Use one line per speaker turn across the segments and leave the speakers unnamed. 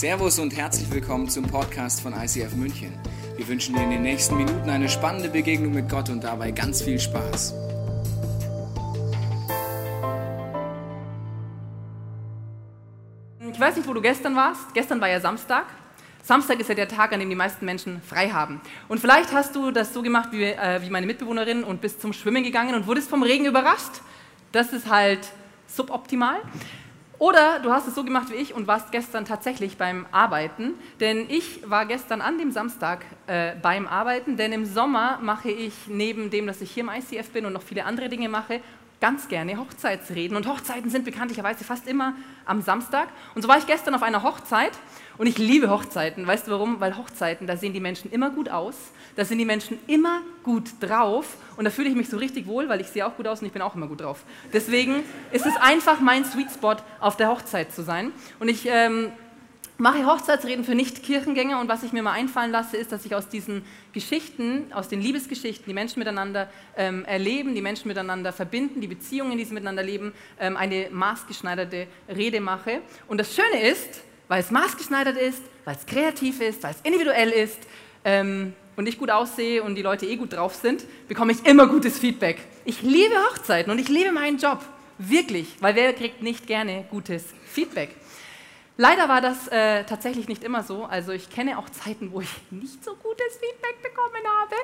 Servus und herzlich willkommen zum Podcast von ICF München. Wir wünschen dir in den nächsten Minuten eine spannende Begegnung mit Gott und dabei ganz viel Spaß.
Ich weiß nicht, wo du gestern warst. Gestern war ja Samstag. Samstag ist ja der Tag, an dem die meisten Menschen frei haben. Und vielleicht hast du das so gemacht wie, äh, wie meine Mitbewohnerin und bist zum Schwimmen gegangen und wurdest vom Regen überrascht. Das ist halt suboptimal. Oder du hast es so gemacht wie ich und warst gestern tatsächlich beim Arbeiten. Denn ich war gestern an dem Samstag äh, beim Arbeiten, denn im Sommer mache ich neben dem, dass ich hier im ICF bin und noch viele andere Dinge mache, ganz gerne Hochzeitsreden. Und Hochzeiten sind bekanntlicherweise fast immer am Samstag. Und so war ich gestern auf einer Hochzeit und ich liebe Hochzeiten. Weißt du warum? Weil Hochzeiten, da sehen die Menschen immer gut aus, da sind die Menschen immer gut drauf und da fühle ich mich so richtig wohl, weil ich sehe auch gut aus und ich bin auch immer gut drauf. Deswegen ist es einfach mein Sweet Spot, auf der Hochzeit zu sein. Und ich ähm, mache Hochzeitsreden für Nicht-Kirchengänger und was ich mir mal einfallen lasse, ist, dass ich aus diesen Geschichten, aus den Liebesgeschichten, die Menschen miteinander ähm, erleben, die Menschen miteinander verbinden, die Beziehungen, die sie miteinander leben, ähm, eine maßgeschneiderte Rede mache. Und das Schöne ist, weil es maßgeschneidert ist, weil es kreativ ist, weil es individuell ist ähm, und ich gut aussehe und die Leute eh gut drauf sind, bekomme ich immer gutes Feedback. Ich liebe Hochzeiten und ich liebe meinen Job. Wirklich, weil wer kriegt nicht gerne gutes Feedback? Leider war das äh, tatsächlich nicht immer so. Also ich kenne auch Zeiten, wo ich nicht so gutes Feedback bekommen habe.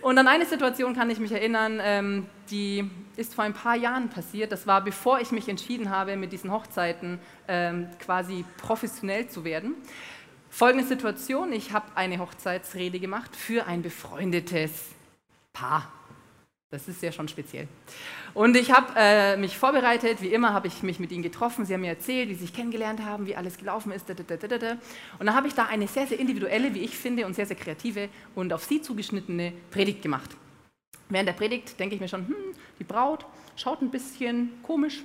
Und an eine Situation kann ich mich erinnern, ähm, die ist vor ein paar Jahren passiert. Das war bevor ich mich entschieden habe, mit diesen Hochzeiten ähm, quasi professionell zu werden. Folgende Situation, ich habe eine Hochzeitsrede gemacht für ein befreundetes Paar. Das ist ja schon speziell. Und ich habe äh, mich vorbereitet, wie immer habe ich mich mit ihnen getroffen. Sie haben mir erzählt, wie sie sich kennengelernt haben, wie alles gelaufen ist. Und dann habe ich da eine sehr, sehr individuelle, wie ich finde, und sehr, sehr kreative und auf sie zugeschnittene Predigt gemacht. Während der Predigt denke ich mir schon, hm, die Braut schaut ein bisschen komisch,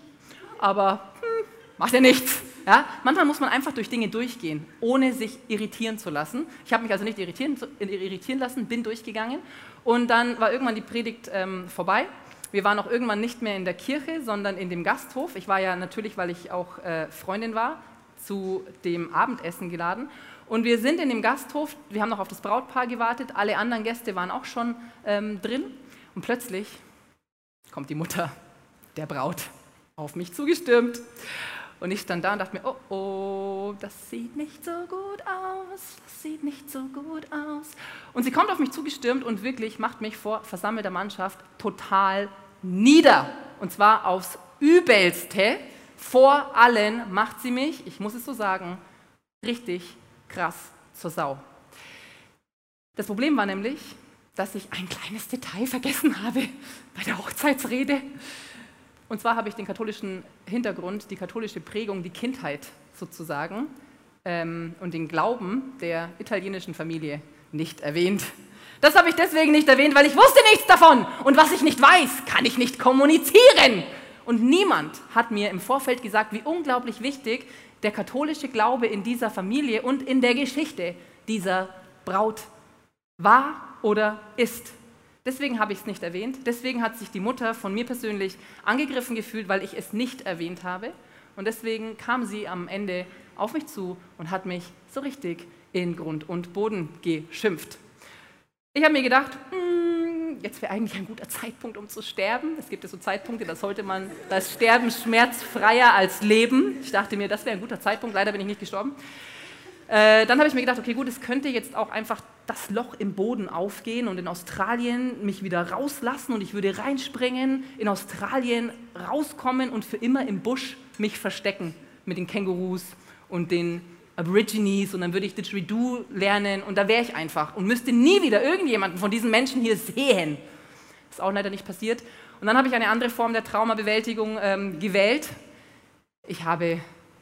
aber hm, macht ja nichts. Ja? Manchmal muss man einfach durch Dinge durchgehen, ohne sich irritieren zu lassen. Ich habe mich also nicht irritieren, irritieren lassen, bin durchgegangen und dann war irgendwann die Predigt ähm, vorbei. Wir waren auch irgendwann nicht mehr in der Kirche, sondern in dem Gasthof. Ich war ja natürlich, weil ich auch äh, Freundin war, zu dem Abendessen geladen. Und wir sind in dem Gasthof, wir haben noch auf das Brautpaar gewartet, alle anderen Gäste waren auch schon ähm, drin. Und plötzlich kommt die Mutter der Braut auf mich zugestürmt. Und ich stand da und dachte mir, oh oh, das sieht nicht so gut aus, das sieht nicht so gut aus. Und sie kommt auf mich zugestürmt und wirklich macht mich vor versammelter Mannschaft total nieder. Und zwar aufs Übelste. Vor allen macht sie mich, ich muss es so sagen, richtig krass zur Sau. Das Problem war nämlich, dass ich ein kleines Detail vergessen habe bei der Hochzeitsrede. Und zwar habe ich den katholischen Hintergrund, die katholische Prägung, die Kindheit sozusagen ähm, und den Glauben der italienischen Familie nicht erwähnt. Das habe ich deswegen nicht erwähnt, weil ich wusste nichts davon. Und was ich nicht weiß, kann ich nicht kommunizieren. Und niemand hat mir im Vorfeld gesagt, wie unglaublich wichtig der katholische Glaube in dieser Familie und in der Geschichte dieser Braut war oder ist. Deswegen habe ich es nicht erwähnt. Deswegen hat sich die Mutter von mir persönlich angegriffen gefühlt, weil ich es nicht erwähnt habe. Und deswegen kam sie am Ende auf mich zu und hat mich so richtig in Grund und Boden geschimpft. Ich habe mir gedacht, hm, jetzt wäre eigentlich ein guter Zeitpunkt, um zu sterben. Es gibt ja so Zeitpunkte, da sollte man das Sterben schmerzfreier als Leben. Ich dachte mir, das wäre ein guter Zeitpunkt. Leider bin ich nicht gestorben. Äh, dann habe ich mir gedacht, okay, gut, es könnte jetzt auch einfach das Loch im Boden aufgehen und in Australien mich wieder rauslassen und ich würde reinspringen, in Australien rauskommen und für immer im Busch mich verstecken mit den Kängurus und den Aborigines und dann würde ich Didgeridoo lernen und da wäre ich einfach und müsste nie wieder irgendjemanden von diesen Menschen hier sehen. Ist auch leider nicht passiert. Und dann habe ich eine andere Form der Traumabewältigung ähm, gewählt. Ich habe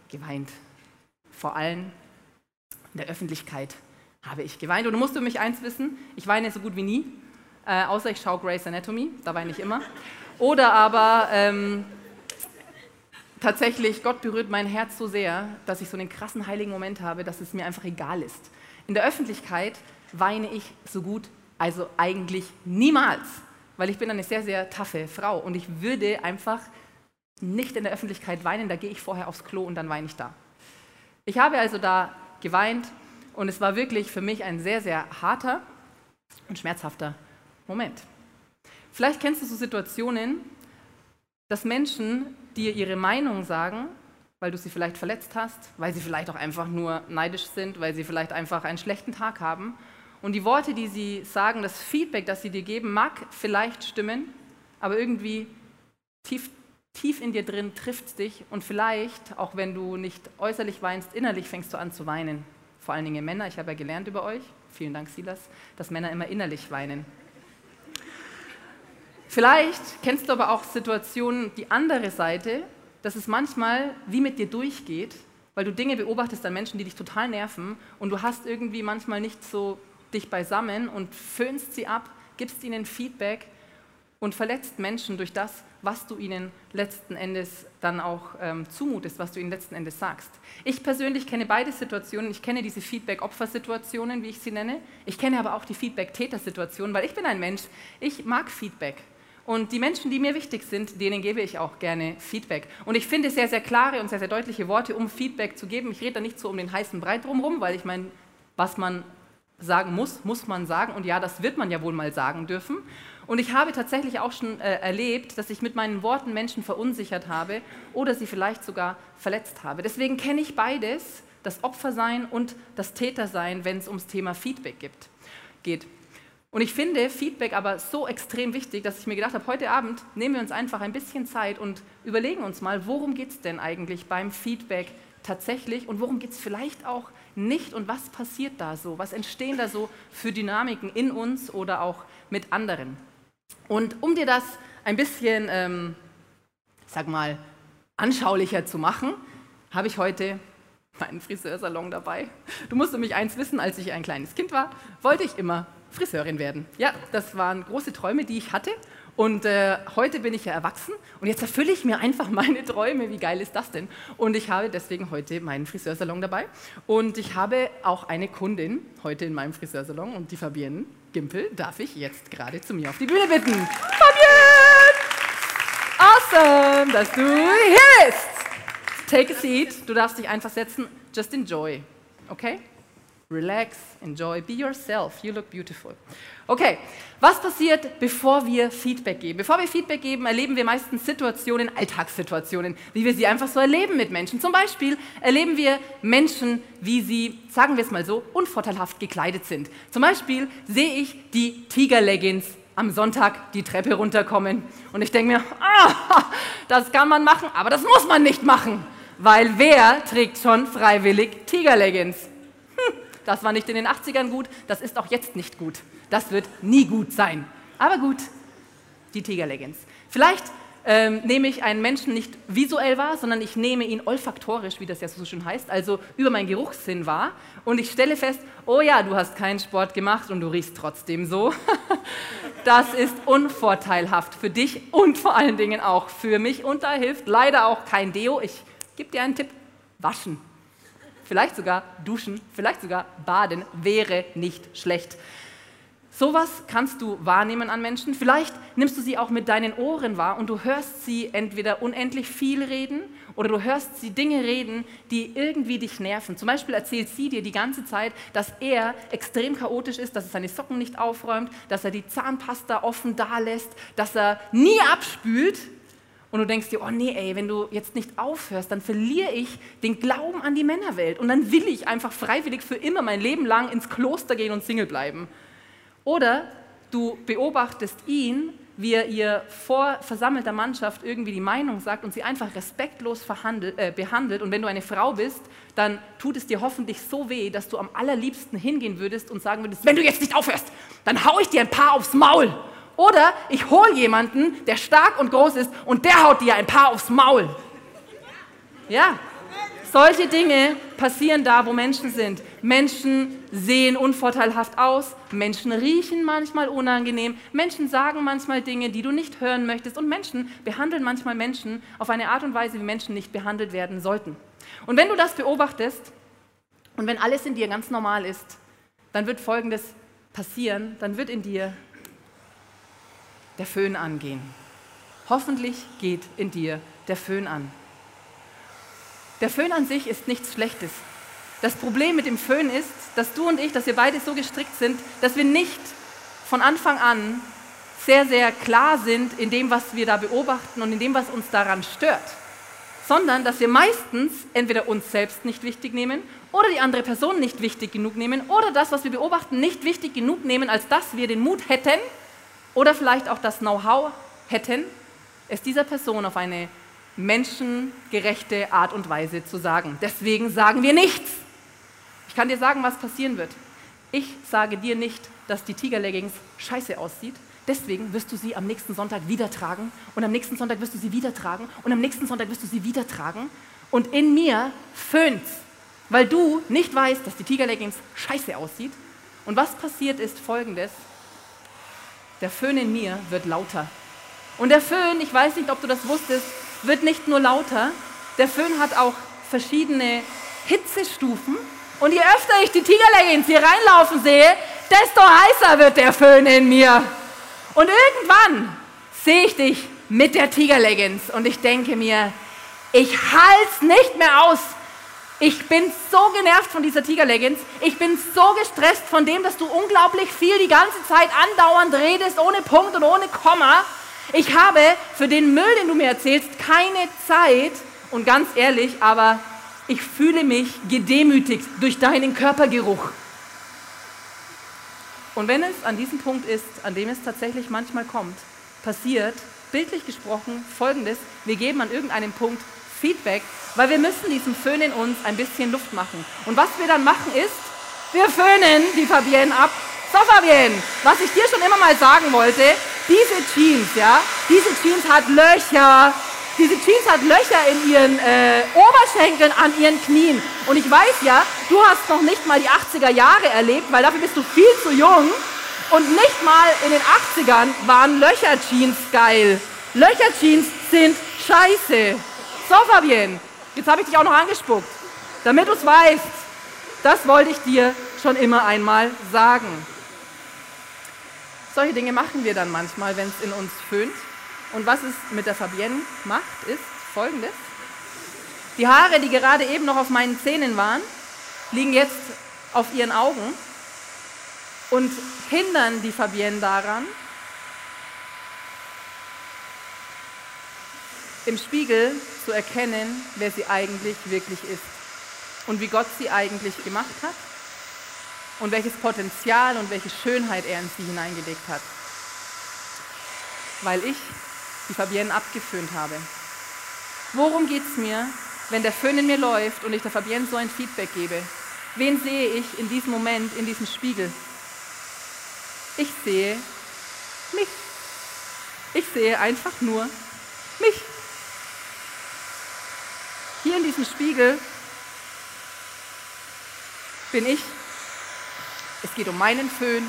geweint. Vor allem in der Öffentlichkeit habe ich geweint. Und du musst für mich eins wissen, ich weine so gut wie nie, äh, außer ich schaue Grey's Anatomy, da weine ich immer. Oder aber ähm, tatsächlich, Gott berührt mein Herz so sehr, dass ich so einen krassen heiligen Moment habe, dass es mir einfach egal ist. In der Öffentlichkeit weine ich so gut, also eigentlich niemals, weil ich bin eine sehr, sehr taffe Frau und ich würde einfach nicht in der Öffentlichkeit weinen, da gehe ich vorher aufs Klo und dann weine ich da. Ich habe also da geweint und es war wirklich für mich ein sehr, sehr harter und schmerzhafter Moment. Vielleicht kennst du so Situationen, dass Menschen dir ihre Meinung sagen, weil du sie vielleicht verletzt hast, weil sie vielleicht auch einfach nur neidisch sind, weil sie vielleicht einfach einen schlechten Tag haben. Und die Worte, die sie sagen, das Feedback, das sie dir geben, mag vielleicht stimmen, aber irgendwie tief, tief in dir drin trifft dich und vielleicht, auch wenn du nicht äußerlich weinst, innerlich fängst du an zu weinen. Vor allen Dingen Männer, ich habe ja gelernt über euch, vielen Dank Silas, dass Männer immer innerlich weinen. Vielleicht kennst du aber auch Situationen, die andere Seite, dass es manchmal wie mit dir durchgeht, weil du Dinge beobachtest an Menschen, die dich total nerven und du hast irgendwie manchmal nicht so dich beisammen und föhnst sie ab, gibst ihnen Feedback und verletzt Menschen durch das, was du ihnen letzten Endes dann auch ähm, zumutest, was du ihnen letzten Endes sagst. Ich persönlich kenne beide Situationen. Ich kenne diese Feedback-Opfer-Situationen, wie ich sie nenne. Ich kenne aber auch die Feedback-Täter-Situationen, weil ich bin ein Mensch. Ich mag Feedback. Und die Menschen, die mir wichtig sind, denen gebe ich auch gerne Feedback. Und ich finde sehr, sehr klare und sehr, sehr deutliche Worte, um Feedback zu geben. Ich rede da nicht so um den heißen Brei drumherum, weil ich meine, was man sagen muss, muss man sagen. Und ja, das wird man ja wohl mal sagen dürfen. Und ich habe tatsächlich auch schon äh, erlebt, dass ich mit meinen Worten Menschen verunsichert habe oder sie vielleicht sogar verletzt habe. Deswegen kenne ich beides, das Opfersein und das Tätersein, wenn es ums Thema Feedback gibt, geht. Und ich finde Feedback aber so extrem wichtig, dass ich mir gedacht habe, heute Abend nehmen wir uns einfach ein bisschen Zeit und überlegen uns mal, worum geht es denn eigentlich beim Feedback tatsächlich und worum geht es vielleicht auch nicht und was passiert da so, was entstehen da so für Dynamiken in uns oder auch mit anderen. Und um dir das ein bisschen, ähm, sag mal, anschaulicher zu machen, habe ich heute meinen Friseursalon dabei. Du musst nämlich eins wissen, als ich ein kleines Kind war, wollte ich immer Friseurin werden. Ja, das waren große Träume, die ich hatte. Und äh, heute bin ich ja erwachsen und jetzt erfülle ich mir einfach meine Träume. Wie geil ist das denn? Und ich habe deswegen heute meinen Friseursalon dabei. Und ich habe auch eine Kundin heute in meinem Friseursalon und die Fabienne Gimpel darf ich jetzt gerade zu mir auf die Bühne bitten. Fabienne! Awesome, dass du hier bist. Take a seat. Du darfst dich einfach setzen. Just enjoy. Okay? Relax, enjoy, be yourself. You look beautiful. Okay, was passiert, bevor wir Feedback geben? Bevor wir Feedback geben, erleben wir meistens Situationen, Alltagssituationen, wie wir sie einfach so erleben mit Menschen. Zum Beispiel erleben wir Menschen, wie sie, sagen wir es mal so, unvorteilhaft gekleidet sind. Zum Beispiel sehe ich die Tiger-Leggings am Sonntag die Treppe runterkommen und ich denke mir, ah, das kann man machen, aber das muss man nicht machen, weil wer trägt schon freiwillig Tiger-Leggings? Das war nicht in den 80ern gut, das ist auch jetzt nicht gut. Das wird nie gut sein. Aber gut, die Tiger Leggings. Vielleicht ähm, nehme ich einen Menschen nicht visuell wahr, sondern ich nehme ihn olfaktorisch, wie das ja so schön heißt, also über meinen Geruchssinn wahr. Und ich stelle fest, oh ja, du hast keinen Sport gemacht und du riechst trotzdem so. das ist unvorteilhaft für dich und vor allen Dingen auch für mich. Und da hilft leider auch kein Deo. Ich gebe dir einen Tipp, waschen vielleicht sogar duschen, vielleicht sogar baden, wäre nicht schlecht. Sowas kannst du wahrnehmen an Menschen. Vielleicht nimmst du sie auch mit deinen Ohren wahr und du hörst sie entweder unendlich viel reden oder du hörst sie Dinge reden, die irgendwie dich nerven. Zum Beispiel erzählt sie dir die ganze Zeit, dass er extrem chaotisch ist, dass er seine Socken nicht aufräumt, dass er die Zahnpasta offen da lässt, dass er nie abspült und du denkst dir, oh nee, ey, wenn du jetzt nicht aufhörst, dann verliere ich den Glauben an die Männerwelt und dann will ich einfach freiwillig für immer mein Leben lang ins Kloster gehen und Single bleiben. Oder du beobachtest ihn, wie er ihr vor versammelter Mannschaft irgendwie die Meinung sagt und sie einfach respektlos äh, behandelt. Und wenn du eine Frau bist, dann tut es dir hoffentlich so weh, dass du am allerliebsten hingehen würdest und sagen würdest, wenn du jetzt nicht aufhörst, dann hau ich dir ein paar aufs Maul. Oder ich hole jemanden, der stark und groß ist und der haut dir ein paar aufs Maul. Ja, solche Dinge passieren da, wo Menschen sind. Menschen sehen unvorteilhaft aus, Menschen riechen manchmal unangenehm, Menschen sagen manchmal Dinge, die du nicht hören möchtest und Menschen behandeln manchmal Menschen auf eine Art und Weise, wie Menschen nicht behandelt werden sollten. Und wenn du das beobachtest und wenn alles in dir ganz normal ist, dann wird Folgendes passieren, dann wird in dir der Föhn angehen. Hoffentlich geht in dir der Föhn an. Der Föhn an sich ist nichts Schlechtes. das Problem mit dem Föhn ist, dass du und ich, dass wir beide so gestrickt sind, dass wir nicht von Anfang an sehr, sehr klar sind in dem, was wir da beobachten und in dem, was uns daran stört, sondern dass wir meistens entweder uns selbst nicht wichtig nehmen oder die andere Person nicht wichtig genug nehmen oder das, was wir beobachten, nicht wichtig genug nehmen, als dass wir den Mut hätten oder vielleicht auch das Know-how hätten, es dieser Person auf eine menschengerechte Art und Weise zu sagen. Deswegen sagen wir nichts. Ich kann dir sagen, was passieren wird. Ich sage dir nicht, dass die Tigerleggings scheiße aussieht. Deswegen wirst du sie am nächsten Sonntag wieder tragen und am nächsten Sonntag wirst du sie wieder tragen und am nächsten Sonntag wirst du sie wieder tragen. Und in mir föhnt's, weil du nicht weißt, dass die Tigerleggings scheiße aussieht. Und was passiert ist folgendes. Der Föhn in mir wird lauter. Und der Föhn, ich weiß nicht, ob du das wusstest, wird nicht nur lauter, der Föhn hat auch verschiedene Hitzestufen. Und je öfter ich die Tigerleggings hier reinlaufen sehe, desto heißer wird der Föhn in mir. Und irgendwann sehe ich dich mit der Tigerleggings und ich denke mir, ich halte nicht mehr aus. Ich bin so genervt von dieser Tigerleggings. Ich bin so gestresst von dem, dass du unglaublich viel die ganze Zeit andauernd redest, ohne Punkt und ohne Komma. Ich habe für den Müll, den du mir erzählst, keine Zeit. Und ganz ehrlich, aber ich fühle mich gedemütigt durch deinen Körpergeruch. Und wenn es an diesem Punkt ist, an dem es tatsächlich manchmal kommt, passiert, bildlich gesprochen, folgendes, wir geben an irgendeinem Punkt Feedback, weil wir müssen diesem Föhn in uns ein bisschen Luft machen. Und was wir dann machen ist, wir föhnen die Fabienne ab. So Fabienne, was ich dir schon immer mal sagen wollte, diese Jeans, ja, diese Jeans hat Löcher. Diese Jeans hat Löcher in ihren äh, Oberschenkeln, an ihren Knien. Und ich weiß ja, du hast noch nicht mal die 80er Jahre erlebt, weil dafür bist du viel zu jung. Und nicht mal in den 80ern waren Löcher-Jeans geil. Löcher-Jeans sind scheiße. So, Fabienne, jetzt habe ich dich auch noch angespuckt. Damit du es weißt, das wollte ich dir schon immer einmal sagen. Solche Dinge machen wir dann manchmal, wenn es in uns föhnt. Und was es mit der Fabienne macht, ist folgendes. Die Haare, die gerade eben noch auf meinen Zähnen waren, liegen jetzt auf ihren Augen und hindern die Fabienne daran, im Spiegel zu erkennen, wer sie eigentlich wirklich ist und wie Gott sie eigentlich gemacht hat und welches Potenzial und welche Schönheit er in sie hineingelegt hat. Weil ich die Fabienne abgeföhnt habe. Worum geht es mir, wenn der Föhn in mir läuft und ich der Fabienne so ein Feedback gebe? Wen sehe ich in diesem Moment, in diesem Spiegel? Ich sehe mich. Ich sehe einfach nur mich. Diesem Spiegel bin ich es geht um meinen Föhn.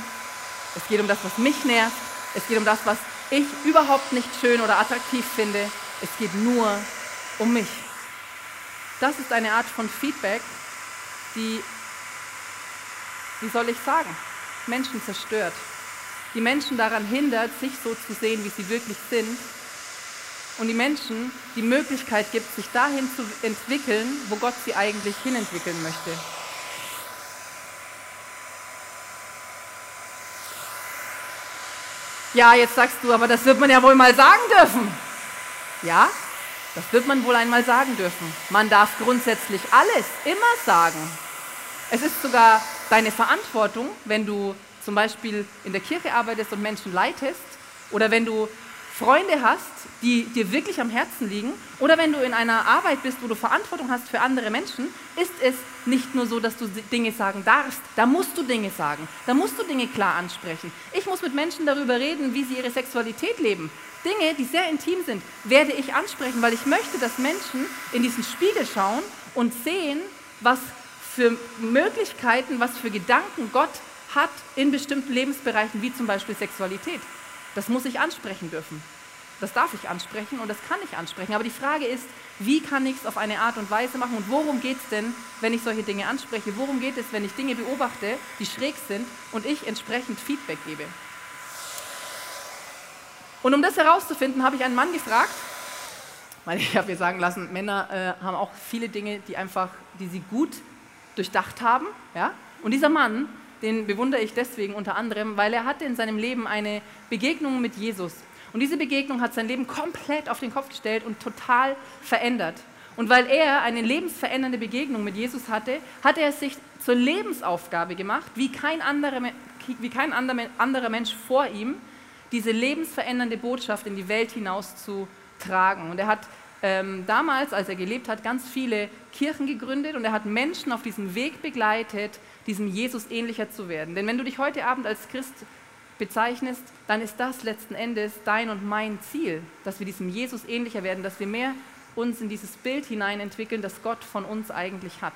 Es geht um das, was mich nervt. Es geht um das, was ich überhaupt nicht schön oder attraktiv finde. Es geht nur um mich. Das ist eine Art von Feedback, die, wie soll ich sagen, Menschen zerstört. Die Menschen daran hindert, sich so zu sehen, wie sie wirklich sind. Und die Menschen die Möglichkeit gibt, sich dahin zu entwickeln, wo Gott sie eigentlich hinentwickeln möchte. Ja, jetzt sagst du, aber das wird man ja wohl mal sagen dürfen. Ja, das wird man wohl einmal sagen dürfen. Man darf grundsätzlich alles immer sagen. Es ist sogar deine Verantwortung, wenn du zum Beispiel in der Kirche arbeitest und Menschen leitest oder wenn du Freunde hast, die dir wirklich am Herzen liegen, oder wenn du in einer Arbeit bist, wo du Verantwortung hast für andere Menschen, ist es nicht nur so, dass du Dinge sagen darfst, da musst du Dinge sagen, da musst du Dinge klar ansprechen. Ich muss mit Menschen darüber reden, wie sie ihre Sexualität leben. Dinge, die sehr intim sind, werde ich ansprechen, weil ich möchte, dass Menschen in diesen Spiegel schauen und sehen, was für Möglichkeiten, was für Gedanken Gott hat in bestimmten Lebensbereichen, wie zum Beispiel Sexualität. Das muss ich ansprechen dürfen. Das darf ich ansprechen und das kann ich ansprechen. Aber die Frage ist, wie kann ich es auf eine Art und Weise machen und worum geht es denn, wenn ich solche Dinge anspreche? Worum geht es, wenn ich Dinge beobachte, die schräg sind und ich entsprechend Feedback gebe? Und um das herauszufinden, habe ich einen Mann gefragt, weil ich habe mir sagen lassen, Männer äh, haben auch viele Dinge, die einfach, die sie gut durchdacht haben. Ja? Und dieser Mann, den bewundere ich deswegen unter anderem, weil er hatte in seinem Leben eine Begegnung mit Jesus. Und diese Begegnung hat sein Leben komplett auf den Kopf gestellt und total verändert. Und weil er eine lebensverändernde Begegnung mit Jesus hatte, hat er es sich zur Lebensaufgabe gemacht, wie kein anderer, wie kein anderer Mensch vor ihm, diese lebensverändernde Botschaft in die Welt hinaus zu tragen. Und er hat ähm, damals, als er gelebt hat, ganz viele Kirchen gegründet und er hat Menschen auf diesem Weg begleitet, diesem Jesus ähnlicher zu werden. Denn wenn du dich heute Abend als Christ bezeichnest, dann ist das letzten Endes dein und mein Ziel, dass wir diesem Jesus ähnlicher werden, dass wir mehr uns in dieses Bild hinein entwickeln, das Gott von uns eigentlich hat.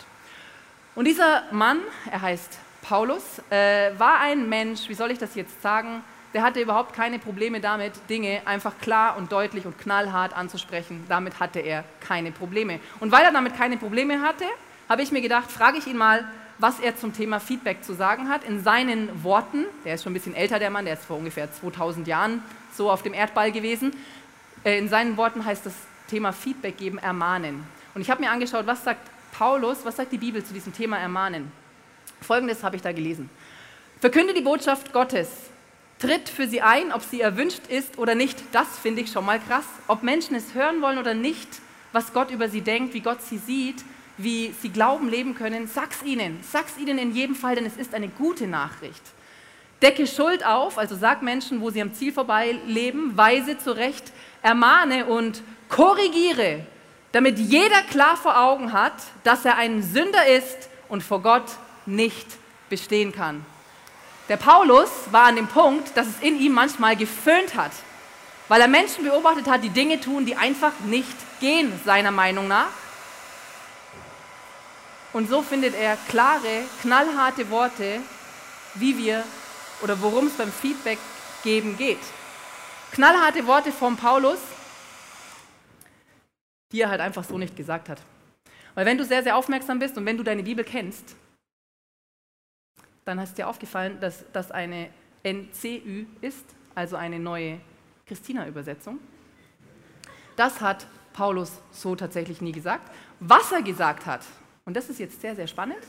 Und dieser Mann, er heißt Paulus, äh, war ein Mensch, wie soll ich das jetzt sagen, der hatte überhaupt keine Probleme damit, Dinge einfach klar und deutlich und knallhart anzusprechen. Damit hatte er keine Probleme. Und weil er damit keine Probleme hatte, habe ich mir gedacht, frage ich ihn mal, was er zum Thema Feedback zu sagen hat. In seinen Worten, der ist schon ein bisschen älter, der Mann, der ist vor ungefähr 2000 Jahren so auf dem Erdball gewesen. Äh, in seinen Worten heißt das Thema Feedback geben, ermahnen. Und ich habe mir angeschaut, was sagt Paulus, was sagt die Bibel zu diesem Thema ermahnen. Folgendes habe ich da gelesen. Verkünde die Botschaft Gottes, tritt für sie ein, ob sie erwünscht ist oder nicht. Das finde ich schon mal krass. Ob Menschen es hören wollen oder nicht, was Gott über sie denkt, wie Gott sie sieht, wie sie glauben, leben können, sag's ihnen. Sag's ihnen in jedem Fall, denn es ist eine gute Nachricht. Decke Schuld auf, also sag Menschen, wo sie am Ziel vorbei leben, weise zurecht, ermahne und korrigiere, damit jeder klar vor Augen hat, dass er ein Sünder ist und vor Gott nicht bestehen kann. Der Paulus war an dem Punkt, dass es in ihm manchmal geföhnt hat, weil er Menschen beobachtet hat, die Dinge tun, die einfach nicht gehen, seiner Meinung nach. Und so findet er klare, knallharte Worte, wie wir oder worum es beim Feedback geben geht. Knallharte Worte von Paulus, die er halt einfach so nicht gesagt hat. Weil wenn du sehr, sehr aufmerksam bist und wenn du deine Bibel kennst, dann hast dir aufgefallen, dass das eine NCÜ ist, also eine neue Christina-Übersetzung. Das hat Paulus so tatsächlich nie gesagt. Was er gesagt hat, und das ist jetzt sehr, sehr spannend,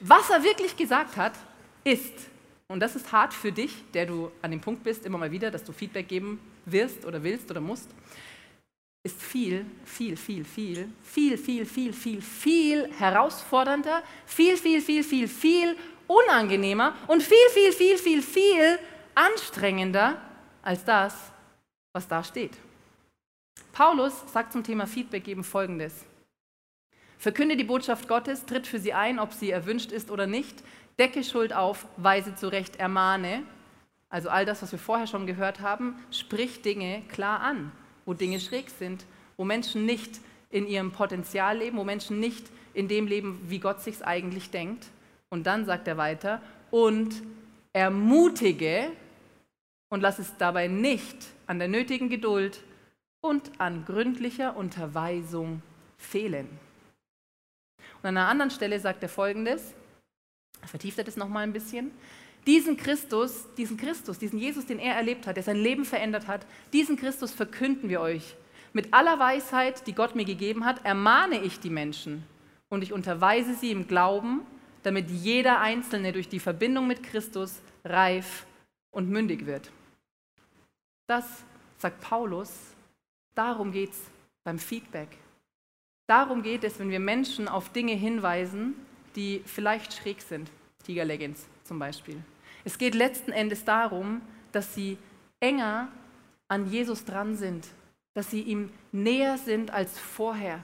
was er wirklich gesagt hat, ist, und das ist hart für dich, der du an dem Punkt bist, immer mal wieder, dass du Feedback geben wirst oder willst oder musst, ist viel, viel, viel, viel, viel, viel, viel, viel, viel herausfordernder, viel, viel, viel, viel, viel unangenehmer und viel, viel, viel, viel, viel anstrengender als das, was da steht. Paulus sagt zum Thema Feedback geben Folgendes. Verkünde die Botschaft Gottes, tritt für sie ein, ob sie erwünscht ist oder nicht, decke Schuld auf, weise zurecht, ermahne. Also all das, was wir vorher schon gehört haben, sprich Dinge klar an wo Dinge schräg sind, wo Menschen nicht in ihrem Potenzial leben, wo Menschen nicht in dem leben, wie Gott sich eigentlich denkt. Und dann sagt er weiter, und ermutige und lass es dabei nicht an der nötigen Geduld und an gründlicher Unterweisung fehlen. Und an einer anderen Stelle sagt er folgendes, vertieft er das nochmal ein bisschen, diesen Christus, diesen Christus, diesen Jesus, den er erlebt hat, der sein Leben verändert hat, diesen Christus verkünden wir euch. Mit aller Weisheit, die Gott mir gegeben hat, ermahne ich die Menschen und ich unterweise sie im Glauben, damit jeder Einzelne durch die Verbindung mit Christus reif und mündig wird. Das sagt Paulus, darum geht es beim Feedback. Darum geht es, wenn wir Menschen auf Dinge hinweisen, die vielleicht schräg sind. Tiger Leggings zum Beispiel. Es geht letzten Endes darum, dass sie enger an Jesus dran sind, dass sie ihm näher sind als vorher,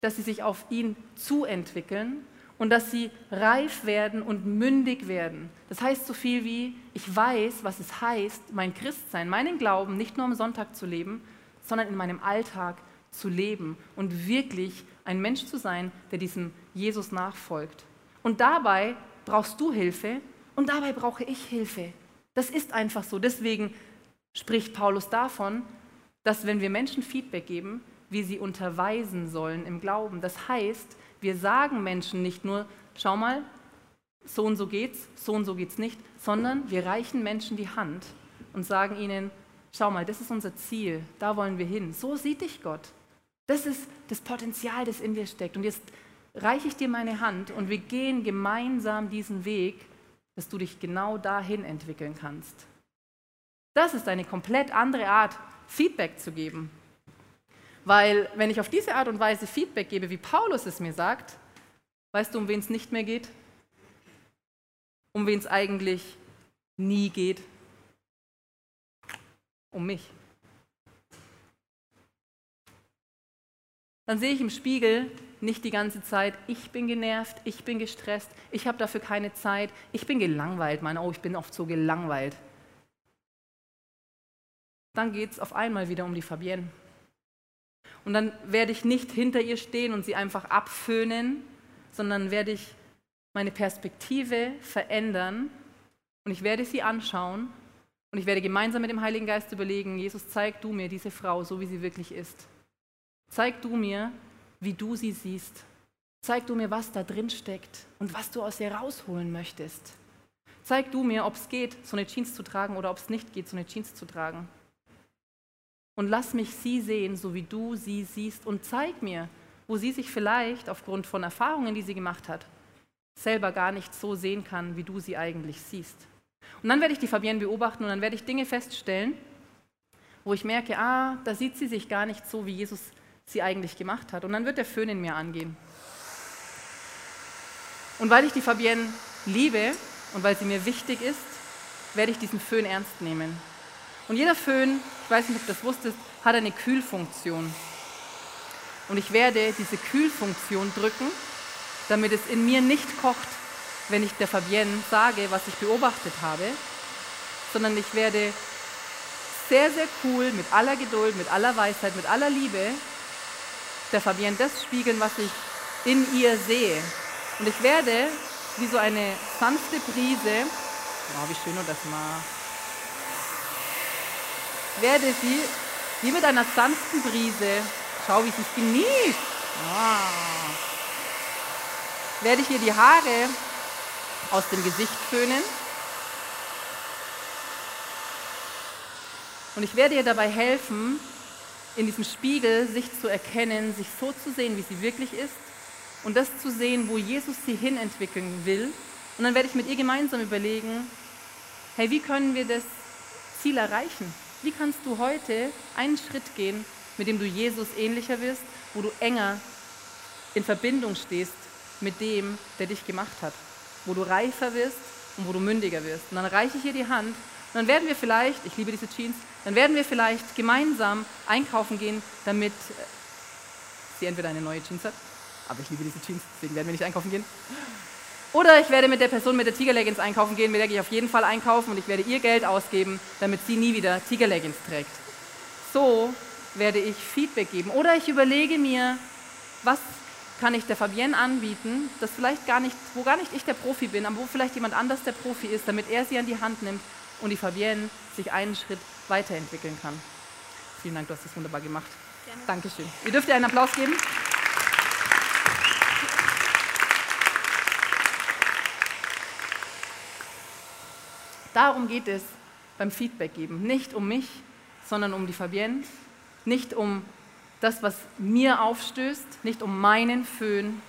dass sie sich auf ihn zuentwickeln und dass sie reif werden und mündig werden. Das heißt so viel wie, ich weiß, was es heißt, mein Christsein, meinen Glauben nicht nur am Sonntag zu leben, sondern in meinem Alltag zu leben und wirklich ein Mensch zu sein, der diesem Jesus nachfolgt. Und dabei brauchst du Hilfe, und dabei brauche ich Hilfe. Das ist einfach so. Deswegen spricht Paulus davon, dass wenn wir Menschen Feedback geben, wir sie unterweisen sollen im Glauben. Das heißt, wir sagen Menschen nicht nur, schau mal, so und so geht's, so und so geht's nicht, sondern wir reichen Menschen die Hand und sagen ihnen, schau mal, das ist unser Ziel, da wollen wir hin. So sieht dich Gott. Das ist das Potenzial, das in dir steckt. Und jetzt reiche ich dir meine Hand und wir gehen gemeinsam diesen Weg, dass du dich genau dahin entwickeln kannst. Das ist eine komplett andere Art, Feedback zu geben. Weil wenn ich auf diese Art und Weise Feedback gebe, wie Paulus es mir sagt, weißt du, um wen es nicht mehr geht? Um wen es eigentlich nie geht? Um mich. Dann sehe ich im Spiegel nicht die ganze Zeit, ich bin genervt, ich bin gestresst, ich habe dafür keine Zeit, ich bin gelangweilt, meine, oh, ich bin oft so gelangweilt. Dann geht es auf einmal wieder um die Fabienne. Und dann werde ich nicht hinter ihr stehen und sie einfach abföhnen, sondern werde ich meine Perspektive verändern und ich werde sie anschauen und ich werde gemeinsam mit dem Heiligen Geist überlegen, Jesus, zeig du mir diese Frau so, wie sie wirklich ist. Zeig du mir, wie du sie siehst. Zeig du mir, was da drin steckt und was du aus ihr rausholen möchtest. Zeig du mir, ob es geht, so eine Jeans zu tragen oder ob es nicht geht, so eine Jeans zu tragen. Und lass mich sie sehen, so wie du sie siehst. Und zeig mir, wo sie sich vielleicht aufgrund von Erfahrungen, die sie gemacht hat, selber gar nicht so sehen kann, wie du sie eigentlich siehst. Und dann werde ich die Fabienne beobachten und dann werde ich Dinge feststellen, wo ich merke, ah, da sieht sie sich gar nicht so, wie Jesus sie eigentlich gemacht hat. Und dann wird der Föhn in mir angehen. Und weil ich die Fabienne liebe und weil sie mir wichtig ist, werde ich diesen Föhn ernst nehmen. Und jeder Föhn, ich weiß nicht, ob du das wusstest, hat eine Kühlfunktion. Und ich werde diese Kühlfunktion drücken, damit es in mir nicht kocht, wenn ich der Fabienne sage, was ich beobachtet habe, sondern ich werde sehr, sehr cool, mit aller Geduld, mit aller Weisheit, mit aller Liebe der Fabienne das spiegeln, was ich in ihr sehe. Und ich werde wie so eine sanfte Brise, oh, wie schön du das machst, werde sie wie mit einer sanften Brise, schau, wie sie es genießt, ah, werde ich ihr die Haare aus dem Gesicht föhnen. Und ich werde ihr dabei helfen, in diesem Spiegel sich zu erkennen, sich so zu sehen, wie sie wirklich ist und das zu sehen, wo Jesus sie hin entwickeln will. Und dann werde ich mit ihr gemeinsam überlegen, hey, wie können wir das Ziel erreichen? Wie kannst du heute einen Schritt gehen, mit dem du Jesus ähnlicher wirst, wo du enger in Verbindung stehst mit dem, der dich gemacht hat, wo du reifer wirst und wo du mündiger wirst. Und dann reiche ich ihr die Hand dann werden wir vielleicht, ich liebe diese Jeans, dann werden wir vielleicht gemeinsam einkaufen gehen, damit äh, sie entweder eine neue Jeans hat, aber ich liebe diese Jeans, deswegen werden wir nicht einkaufen gehen. Oder ich werde mit der Person mit der Tigerleggings einkaufen gehen, mit der gehe ich auf jeden Fall einkaufen und ich werde ihr Geld ausgeben, damit sie nie wieder Tigerleggings trägt. So werde ich Feedback geben. Oder ich überlege mir, was kann ich der Fabienne anbieten, das vielleicht gar nicht, wo gar nicht ich der Profi bin, aber wo vielleicht jemand anders der Profi ist, damit er sie an die Hand nimmt und die Fabienne sich einen Schritt weiterentwickeln kann. Vielen Dank, du hast das wunderbar gemacht. Gerne. Dankeschön. Ihr dürft ihr einen Applaus geben. Darum geht es beim Feedback geben. Nicht um mich, sondern um die Fabienne. Nicht um das, was mir aufstößt, nicht um meinen Föhn,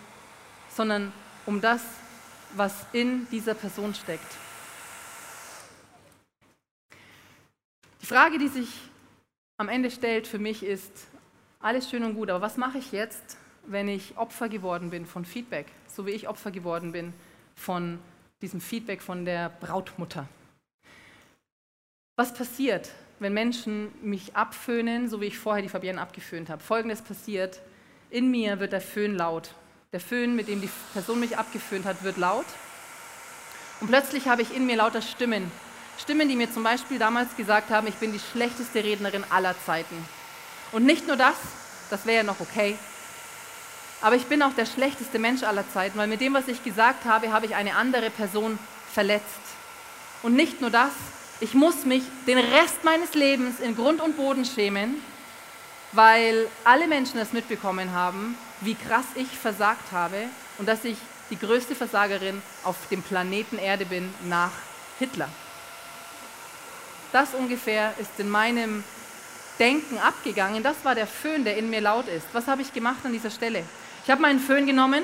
sondern um das, was in dieser Person steckt. Frage, die sich am Ende stellt für mich ist, alles schön und gut, aber was mache ich jetzt, wenn ich Opfer geworden bin von Feedback, so wie ich Opfer geworden bin von diesem Feedback von der Brautmutter? Was passiert, wenn Menschen mich abföhnen, so wie ich vorher die Fabienne abgeföhnt habe? Folgendes passiert, in mir wird der Föhn laut. Der Föhn, mit dem die Person mich abgeföhnt hat, wird laut. Und plötzlich habe ich in mir lauter Stimmen, Stimmen, die mir zum Beispiel damals gesagt haben, ich bin die schlechteste Rednerin aller Zeiten. Und nicht nur das, das wäre ja noch okay, aber ich bin auch der schlechteste Mensch aller Zeiten, weil mit dem, was ich gesagt habe, habe ich eine andere Person verletzt. Und nicht nur das, ich muss mich den Rest meines Lebens in Grund und Boden schämen, weil alle Menschen es mitbekommen haben, wie krass ich versagt habe und dass ich die größte Versagerin auf dem Planeten Erde bin nach Hitler. Das ungefähr ist in meinem Denken abgegangen. Das war der Föhn, der in mir laut ist. Was habe ich gemacht an dieser Stelle? Ich habe meinen Föhn genommen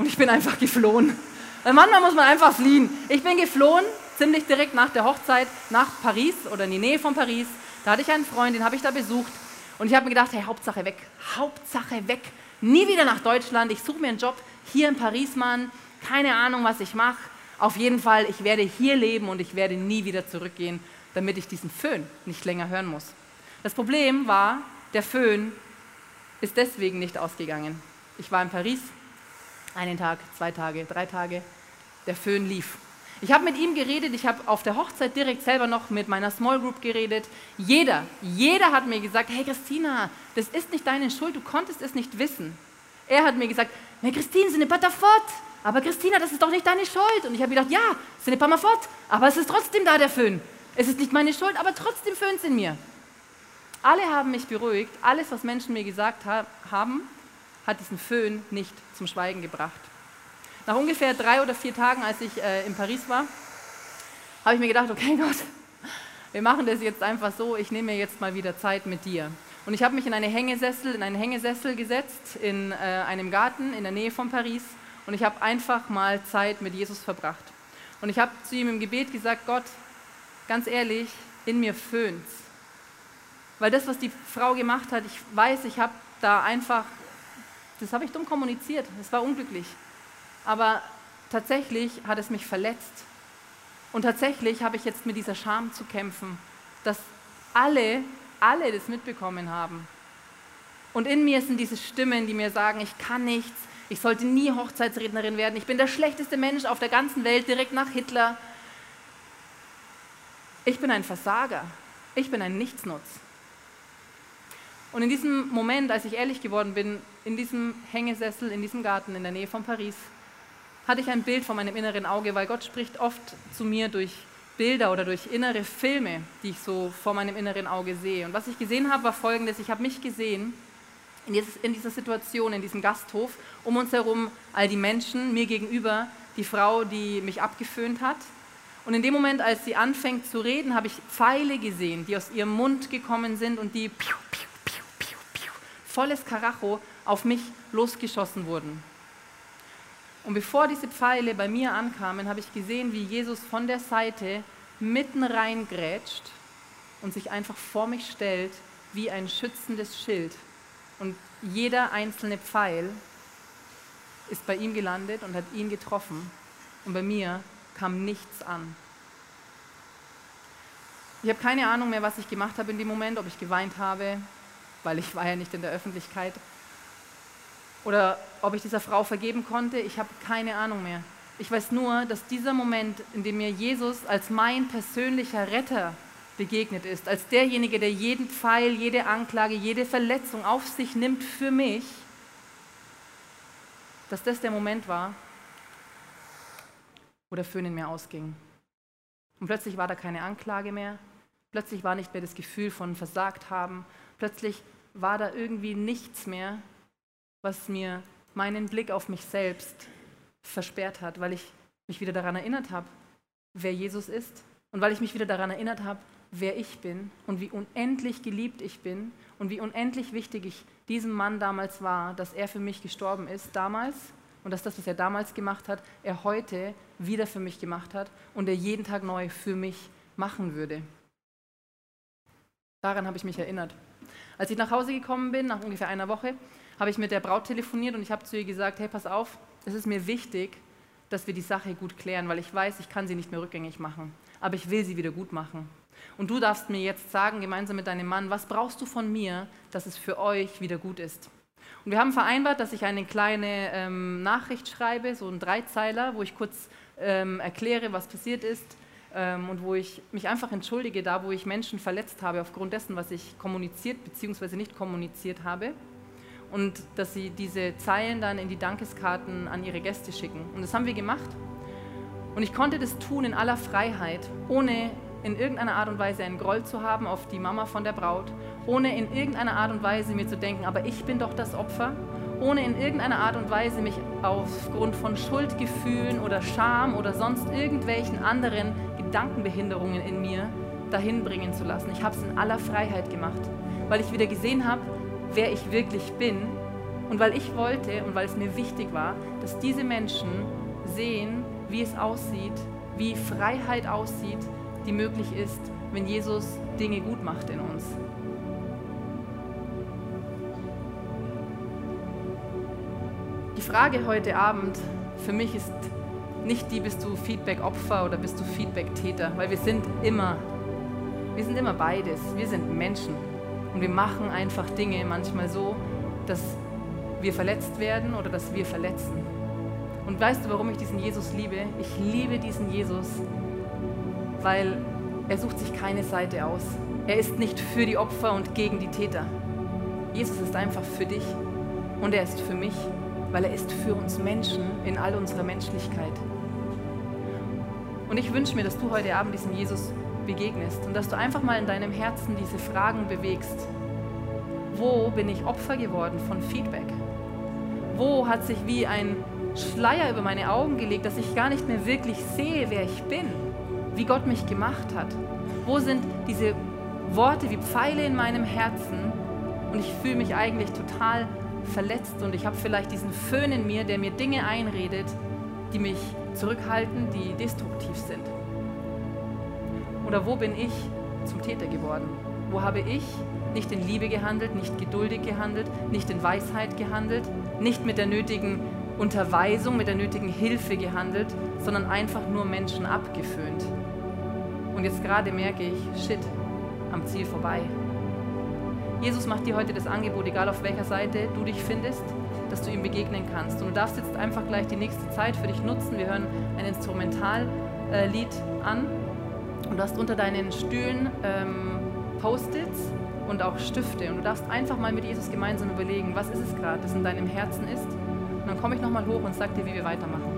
Und ich bin einfach geflohen. Weil manchmal muss man einfach fliehen. Ich bin geflohen, ziemlich direkt nach der Hochzeit, nach Paris oder in die Nähe von Paris. Da hatte ich einen Freund, den habe ich da besucht. Und ich habe mir gedacht, hey, Hauptsache weg, Hauptsache weg. Nie wieder nach Deutschland. Ich suche mir einen Job hier in Paris, Mann. Keine Ahnung, was ich mache. Auf jeden Fall, ich werde hier leben und ich werde nie wieder zurückgehen, damit ich diesen Föhn nicht länger hören muss. Das Problem war, der Föhn ist deswegen nicht ausgegangen. Ich war in Paris, einen Tag, zwei Tage, drei Tage. Der Föhn lief. Ich habe mit ihm geredet, ich habe auf der Hochzeit direkt selber noch mit meiner Small Group geredet. Jeder, jeder hat mir gesagt, hey Christina, das ist nicht deine Schuld, du konntest es nicht wissen. Er hat mir gesagt, hey Christine, n'est pas ta. Aber Christina, das ist doch nicht deine Schuld. Und ich habe gedacht, ja, n'est pas ma. Aber es ist trotzdem da der Föhn. Es ist nicht meine Schuld, aber trotzdem föhnt es in mir. Alle haben mich beruhigt. Alles, was Menschen mir gesagt haben, hat diesen Föhn nicht zum Schweigen gebracht. Nach ungefähr drei oder vier Tagen, als ich äh, in Paris war, habe ich mir gedacht, okay Gott, wir machen das jetzt einfach so, ich nehme mir jetzt mal wieder Zeit mit dir. Und ich habe mich in, eine Hängesessel, in einen Hängesessel gesetzt, in äh, einem Garten in der Nähe von Paris und ich habe einfach mal Zeit mit Jesus verbracht. Und ich habe zu ihm im Gebet gesagt, Gott, ganz ehrlich, in mir föhnt's. Weil das, was die Frau gemacht hat, ich weiß, ich habe da einfach, das habe ich dumm kommuniziert, es war unglücklich. Aber tatsächlich hat es mich verletzt. Und tatsächlich habe ich jetzt mit dieser Scham zu kämpfen, dass alle, alle das mitbekommen haben. Und in mir sind diese Stimmen, die mir sagen, ich kann nichts, ich sollte nie Hochzeitsrednerin werden, ich bin der schlechteste Mensch auf der ganzen Welt, direkt nach Hitler. Ich bin ein Versager, ich bin ein Nichtsnutz. Und in diesem Moment, als ich ehrlich geworden bin, in diesem Hängesessel, in diesem Garten in der Nähe von Paris, hatte ich ein Bild vor meinem inneren Auge, weil Gott spricht oft zu mir durch Bilder oder durch innere Filme, die ich so vor meinem inneren Auge sehe. Und was ich gesehen habe, war folgendes. Ich habe mich gesehen in, dieser Situation, in diesem Gasthof, um uns herum all die Menschen, mir gegenüber die Frau, die mich abgeföhnt hat. Und in dem Moment, als sie anfängt zu reden, habe ich Pfeile gesehen, die aus ihrem Mund gekommen sind und die piu, piu, piu, piu, piu, volles Karacho auf mich losgeschossen wurden. Und bevor diese Pfeile bei mir ankamen, habe ich gesehen, wie Jesus von der Seite mitten reingrätscht und sich einfach vor mich stellt wie ein schützendes Schild. Und jeder einzelne Pfeil ist bei ihm gelandet und hat ihn getroffen. Und bei mir kam nichts an. Ich habe keine Ahnung mehr, was ich gemacht habe in dem Moment, ob ich geweint habe, weil ich war ja nicht in der Öffentlichkeit oder ob ich dieser Frau vergeben konnte, ich habe keine Ahnung mehr. Ich weiß nur, dass dieser Moment, in dem mir Jesus als mein persönlicher Retter begegnet ist, als derjenige, der jeden Pfeil, jede Anklage, jede Verletzung auf sich nimmt für mich, dass das der Moment war, wo der Föhn in mir ausging. Und plötzlich war da keine Anklage mehr, plötzlich war nicht mehr das Gefühl von versagt haben, plötzlich war da irgendwie nichts mehr, was mir meinen Blick auf mich selbst versperrt hat, weil ich mich wieder daran erinnert habe, wer Jesus ist und weil ich mich wieder daran erinnert habe, wer ich bin und wie unendlich geliebt ich bin und wie unendlich wichtig ich diesem Mann damals war, dass er für mich gestorben ist damals und dass das, was er damals gemacht hat, er heute wieder für mich gemacht hat und er jeden Tag neu für mich machen würde. Daran habe ich mich erinnert. Als ich nach Hause gekommen bin, nach ungefähr einer Woche, habe ich mit der Braut telefoniert und ich habe zu ihr gesagt, hey, pass auf, es ist mir wichtig, dass wir die Sache gut klären, weil ich weiß, ich kann sie nicht mehr rückgängig machen, aber ich will sie wieder gut machen. Und du darfst mir jetzt sagen, gemeinsam mit deinem Mann, was brauchst du von mir, dass es für euch wieder gut ist? Und wir haben vereinbart, dass ich eine kleine ähm, Nachricht schreibe, so ein Dreizeiler, wo ich kurz ähm, erkläre, was passiert ist ähm, und wo ich mich einfach entschuldige, da wo ich Menschen verletzt habe, aufgrund dessen, was ich kommuniziert bzw. nicht kommuniziert habe und dass sie diese Zeilen dann in die Dankeskarten an ihre Gäste schicken. Und das haben wir gemacht. Und ich konnte das tun in aller Freiheit, ohne in irgendeiner Art und Weise einen Groll zu haben auf die Mama von der Braut, ohne in irgendeiner Art und Weise mir zu denken, aber ich bin doch das Opfer, ohne in irgendeiner Art und Weise mich aufgrund von Schuldgefühlen oder Scham oder sonst irgendwelchen anderen Gedankenbehinderungen in mir dahin bringen zu lassen. Ich habe es in aller Freiheit gemacht, weil ich wieder gesehen habe, wer ich wirklich bin Und weil ich wollte und weil es mir wichtig war, dass diese Menschen sehen, wie es aussieht, wie Freiheit aussieht, die möglich ist, wenn Jesus Dinge gut macht in uns. Die Frage heute Abend für mich ist nicht die, bist du Feedback-Opfer oder bist du Feedback-Täter, weil wir sind immer, wir sind immer beides. Wir sind Menschen und wir machen einfach Dinge manchmal so, dass wir verletzt werden oder dass wir verletzen. Und weißt du, warum ich diesen Jesus liebe? Ich liebe diesen Jesus, weil er sucht sich keine Seite aus. Er ist nicht für die Opfer und gegen die Täter. Jesus ist einfach für dich und er ist für mich, weil er ist für uns Menschen in all unserer Menschlichkeit. Und ich wünsche mir, dass du heute Abend diesem Jesus begegnest und dass du einfach mal in deinem Herzen diese Fragen bewegst. Wo bin ich Opfer geworden von Feedback? Wo hat sich wie ein Schleier über meine Augen gelegt, dass ich gar nicht mehr wirklich sehe, wer ich bin, wie Gott mich gemacht hat? Wo sind diese Worte wie Pfeile in meinem Herzen und ich fühle mich eigentlich total verletzt und ich habe vielleicht diesen Föhn in mir, der mir Dinge einredet, die mich zurückhalten, die destruktiv sind? Oder wo bin ich zum Täter geworden? Wo habe ich nicht in Liebe gehandelt, nicht geduldig gehandelt, nicht in Weisheit gehandelt, nicht mit der nötigen Unterweisung, mit der nötigen Hilfe gehandelt, sondern einfach nur Menschen abgeföhnt? Und jetzt gerade merke ich, shit, am Ziel vorbei. Jesus macht dir heute das Angebot, egal auf welcher Seite du dich findest, dass du ihm begegnen kannst. Und du darfst jetzt einfach gleich die nächste Zeit für dich nutzen. Wir hören ein Instrumentallied an. Und du hast unter deinen Stühlen ähm, Post-its und auch Stifte. Und du darfst einfach mal mit Jesus gemeinsam überlegen, was ist es gerade, das in deinem Herzen ist. Und dann komme ich nochmal hoch und sage dir, wie wir weitermachen.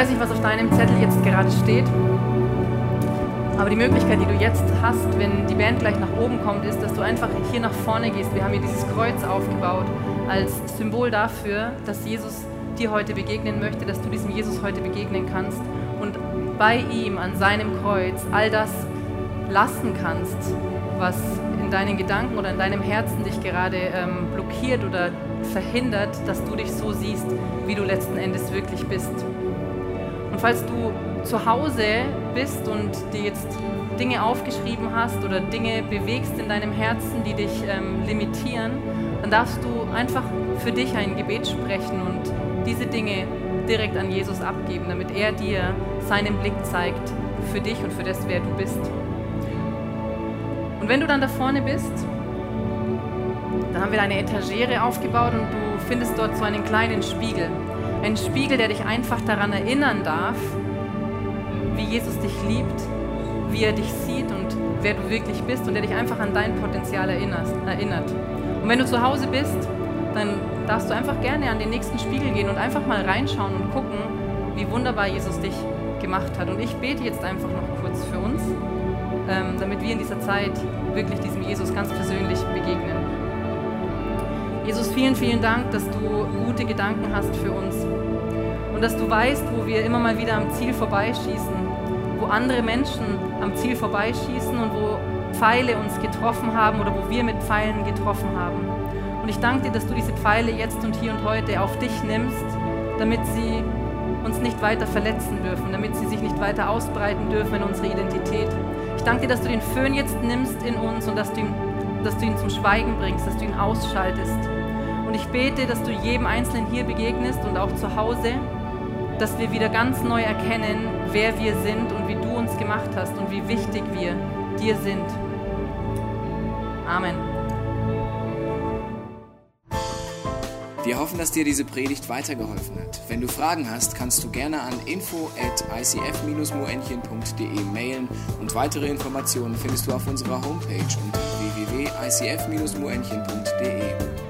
Weiß nicht, was auf deinem Zettel jetzt gerade steht. Aber die Möglichkeit, die du jetzt hast, wenn die Band gleich nach oben kommt, ist, dass du einfach hier nach vorne gehst. Wir haben hier dieses Kreuz aufgebaut als Symbol dafür, dass Jesus dir heute begegnen möchte, dass du diesem Jesus heute begegnen kannst und bei ihm an seinem Kreuz all das lassen kannst, was in deinen Gedanken oder in deinem Herzen dich gerade ähm, blockiert oder verhindert, dass du dich so siehst, wie du letzten Endes wirklich bist. Und falls du zu Hause bist und dir jetzt Dinge aufgeschrieben hast oder Dinge bewegst in deinem Herzen, die dich ähm, limitieren, dann darfst du einfach für dich ein Gebet sprechen und diese Dinge direkt an Jesus abgeben, damit er dir seinen Blick zeigt für dich und für das, wer du bist. Und wenn du dann da vorne bist, dann haben wir eine Etagere aufgebaut und du findest dort so einen kleinen Spiegel. Einen Spiegel, der dich einfach daran erinnern darf, wie Jesus dich liebt, wie er dich sieht und wer du wirklich bist und der dich einfach an dein Potenzial erinnert. Und wenn du zu Hause bist, dann darfst du einfach gerne an den nächsten Spiegel gehen und einfach mal reinschauen und gucken, wie wunderbar Jesus dich gemacht hat. Und ich bete jetzt einfach noch kurz für uns, ähm, damit wir in dieser Zeit wirklich diesem Jesus ganz persönlich begegnen. Jesus, vielen, vielen Dank, dass du gute Gedanken hast für uns und dass du weißt, wo wir immer mal wieder am Ziel vorbeischießen, wo andere Menschen am Ziel vorbeischießen und wo Pfeile uns getroffen haben oder wo wir mit Pfeilen getroffen haben. Und ich danke dir, dass du diese Pfeile jetzt und hier und heute auf dich nimmst, damit sie uns nicht weiter verletzen dürfen, damit sie sich nicht weiter ausbreiten dürfen in unsere Identität. Ich danke dir, dass du den Föhn jetzt nimmst in uns und dass du, ihn, dass du ihn zum Schweigen bringst, dass du ihn ausschaltest. Bete, dass du jedem Einzelnen hier begegnest und auch zu Hause, dass wir wieder ganz neu erkennen, wer wir sind und wie du uns gemacht hast und wie wichtig wir dir sind. Amen.
Wir hoffen, dass dir diese Predigt weitergeholfen hat. Wenn du Fragen hast, kannst du gerne an info at icf-moenchen.de mailen und weitere Informationen findest du auf unserer Homepage unter www.icf-moenchen.de.